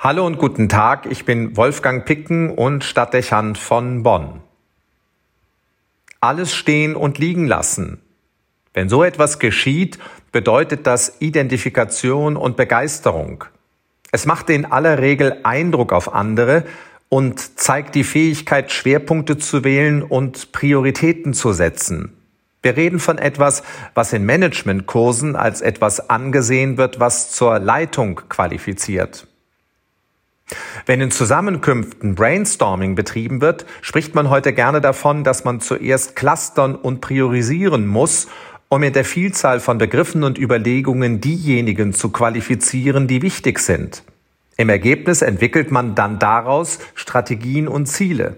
Hallo und guten Tag, ich bin Wolfgang Picken und Stadtdechant von Bonn. Alles stehen und liegen lassen. Wenn so etwas geschieht, bedeutet das Identifikation und Begeisterung. Es macht in aller Regel Eindruck auf andere und zeigt die Fähigkeit, Schwerpunkte zu wählen und Prioritäten zu setzen. Wir reden von etwas, was in Managementkursen als etwas angesehen wird, was zur Leitung qualifiziert. Wenn in Zusammenkünften Brainstorming betrieben wird, spricht man heute gerne davon, dass man zuerst clustern und priorisieren muss, um in der Vielzahl von Begriffen und Überlegungen diejenigen zu qualifizieren, die wichtig sind. Im Ergebnis entwickelt man dann daraus Strategien und Ziele.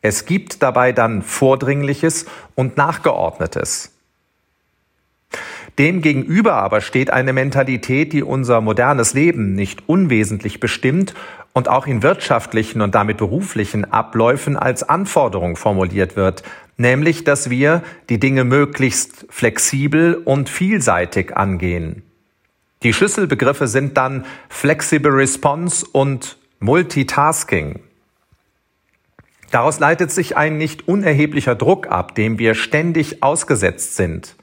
Es gibt dabei dann Vordringliches und Nachgeordnetes. Demgegenüber aber steht eine Mentalität, die unser modernes Leben nicht unwesentlich bestimmt und auch in wirtschaftlichen und damit beruflichen Abläufen als Anforderung formuliert wird, nämlich dass wir die Dinge möglichst flexibel und vielseitig angehen. Die Schlüsselbegriffe sind dann Flexible Response und Multitasking. Daraus leitet sich ein nicht unerheblicher Druck ab, dem wir ständig ausgesetzt sind.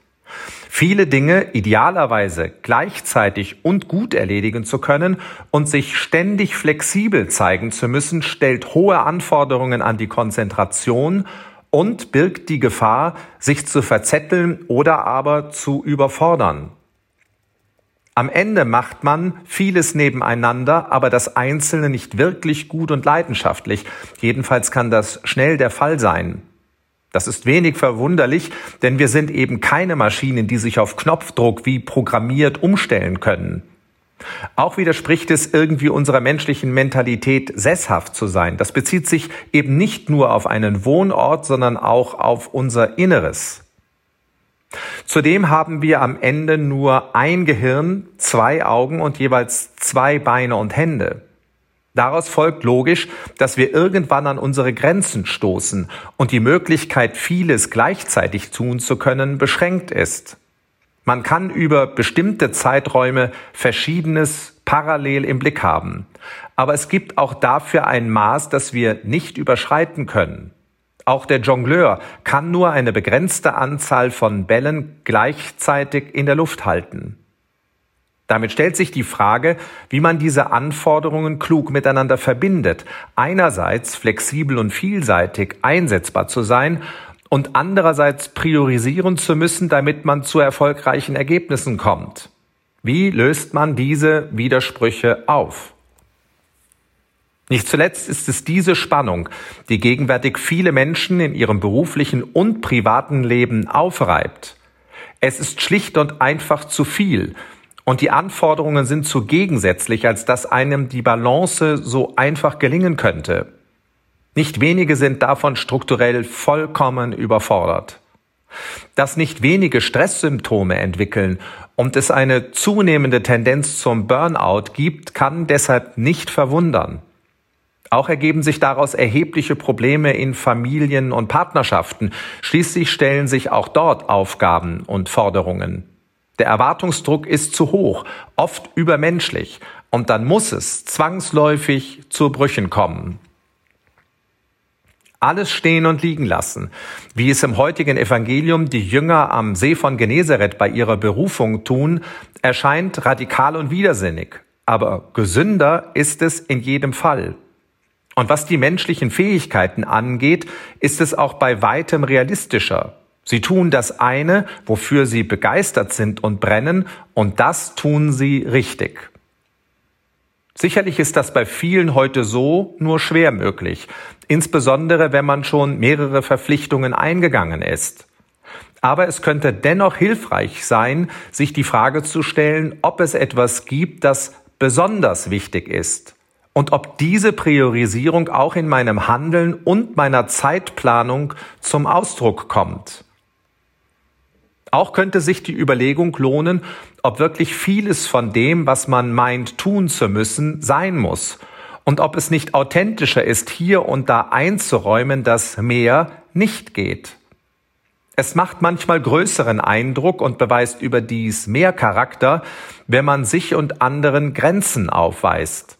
Viele Dinge idealerweise gleichzeitig und gut erledigen zu können und sich ständig flexibel zeigen zu müssen, stellt hohe Anforderungen an die Konzentration und birgt die Gefahr, sich zu verzetteln oder aber zu überfordern. Am Ende macht man vieles nebeneinander, aber das Einzelne nicht wirklich gut und leidenschaftlich. Jedenfalls kann das schnell der Fall sein. Das ist wenig verwunderlich, denn wir sind eben keine Maschinen, die sich auf Knopfdruck wie programmiert umstellen können. Auch widerspricht es irgendwie unserer menschlichen Mentalität, sesshaft zu sein. Das bezieht sich eben nicht nur auf einen Wohnort, sondern auch auf unser Inneres. Zudem haben wir am Ende nur ein Gehirn, zwei Augen und jeweils zwei Beine und Hände. Daraus folgt logisch, dass wir irgendwann an unsere Grenzen stoßen und die Möglichkeit, vieles gleichzeitig tun zu können, beschränkt ist. Man kann über bestimmte Zeiträume Verschiedenes parallel im Blick haben. Aber es gibt auch dafür ein Maß, das wir nicht überschreiten können. Auch der Jongleur kann nur eine begrenzte Anzahl von Bällen gleichzeitig in der Luft halten. Damit stellt sich die Frage, wie man diese Anforderungen klug miteinander verbindet. Einerseits flexibel und vielseitig einsetzbar zu sein und andererseits priorisieren zu müssen, damit man zu erfolgreichen Ergebnissen kommt. Wie löst man diese Widersprüche auf? Nicht zuletzt ist es diese Spannung, die gegenwärtig viele Menschen in ihrem beruflichen und privaten Leben aufreibt. Es ist schlicht und einfach zu viel, und die Anforderungen sind zu gegensätzlich, als dass einem die Balance so einfach gelingen könnte. Nicht wenige sind davon strukturell vollkommen überfordert. Dass nicht wenige Stresssymptome entwickeln und es eine zunehmende Tendenz zum Burnout gibt, kann deshalb nicht verwundern. Auch ergeben sich daraus erhebliche Probleme in Familien und Partnerschaften. Schließlich stellen sich auch dort Aufgaben und Forderungen. Der Erwartungsdruck ist zu hoch, oft übermenschlich, und dann muss es zwangsläufig zu Brüchen kommen. Alles stehen und liegen lassen, wie es im heutigen Evangelium die Jünger am See von Genezareth bei ihrer Berufung tun, erscheint radikal und widersinnig. Aber gesünder ist es in jedem Fall. Und was die menschlichen Fähigkeiten angeht, ist es auch bei weitem realistischer. Sie tun das eine, wofür sie begeistert sind und brennen, und das tun sie richtig. Sicherlich ist das bei vielen heute so nur schwer möglich, insbesondere wenn man schon mehrere Verpflichtungen eingegangen ist. Aber es könnte dennoch hilfreich sein, sich die Frage zu stellen, ob es etwas gibt, das besonders wichtig ist und ob diese Priorisierung auch in meinem Handeln und meiner Zeitplanung zum Ausdruck kommt. Auch könnte sich die Überlegung lohnen, ob wirklich vieles von dem, was man meint tun zu müssen, sein muss und ob es nicht authentischer ist, hier und da einzuräumen, dass mehr nicht geht. Es macht manchmal größeren Eindruck und beweist überdies mehr Charakter, wenn man sich und anderen Grenzen aufweist.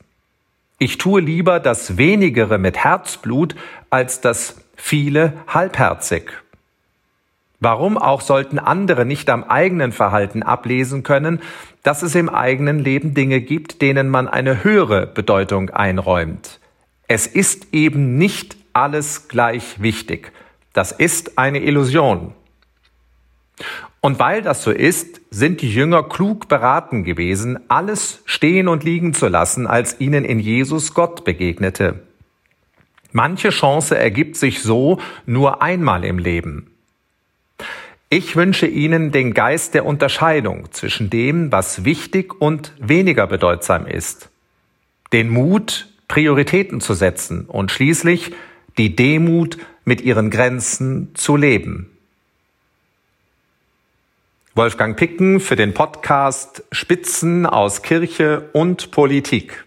Ich tue lieber das wenigere mit Herzblut als das viele halbherzig. Warum auch sollten andere nicht am eigenen Verhalten ablesen können, dass es im eigenen Leben Dinge gibt, denen man eine höhere Bedeutung einräumt? Es ist eben nicht alles gleich wichtig. Das ist eine Illusion. Und weil das so ist, sind die Jünger klug beraten gewesen, alles stehen und liegen zu lassen, als ihnen in Jesus Gott begegnete. Manche Chance ergibt sich so nur einmal im Leben. Ich wünsche Ihnen den Geist der Unterscheidung zwischen dem, was wichtig und weniger bedeutsam ist, den Mut, Prioritäten zu setzen und schließlich die Demut, mit ihren Grenzen zu leben. Wolfgang Picken für den Podcast Spitzen aus Kirche und Politik.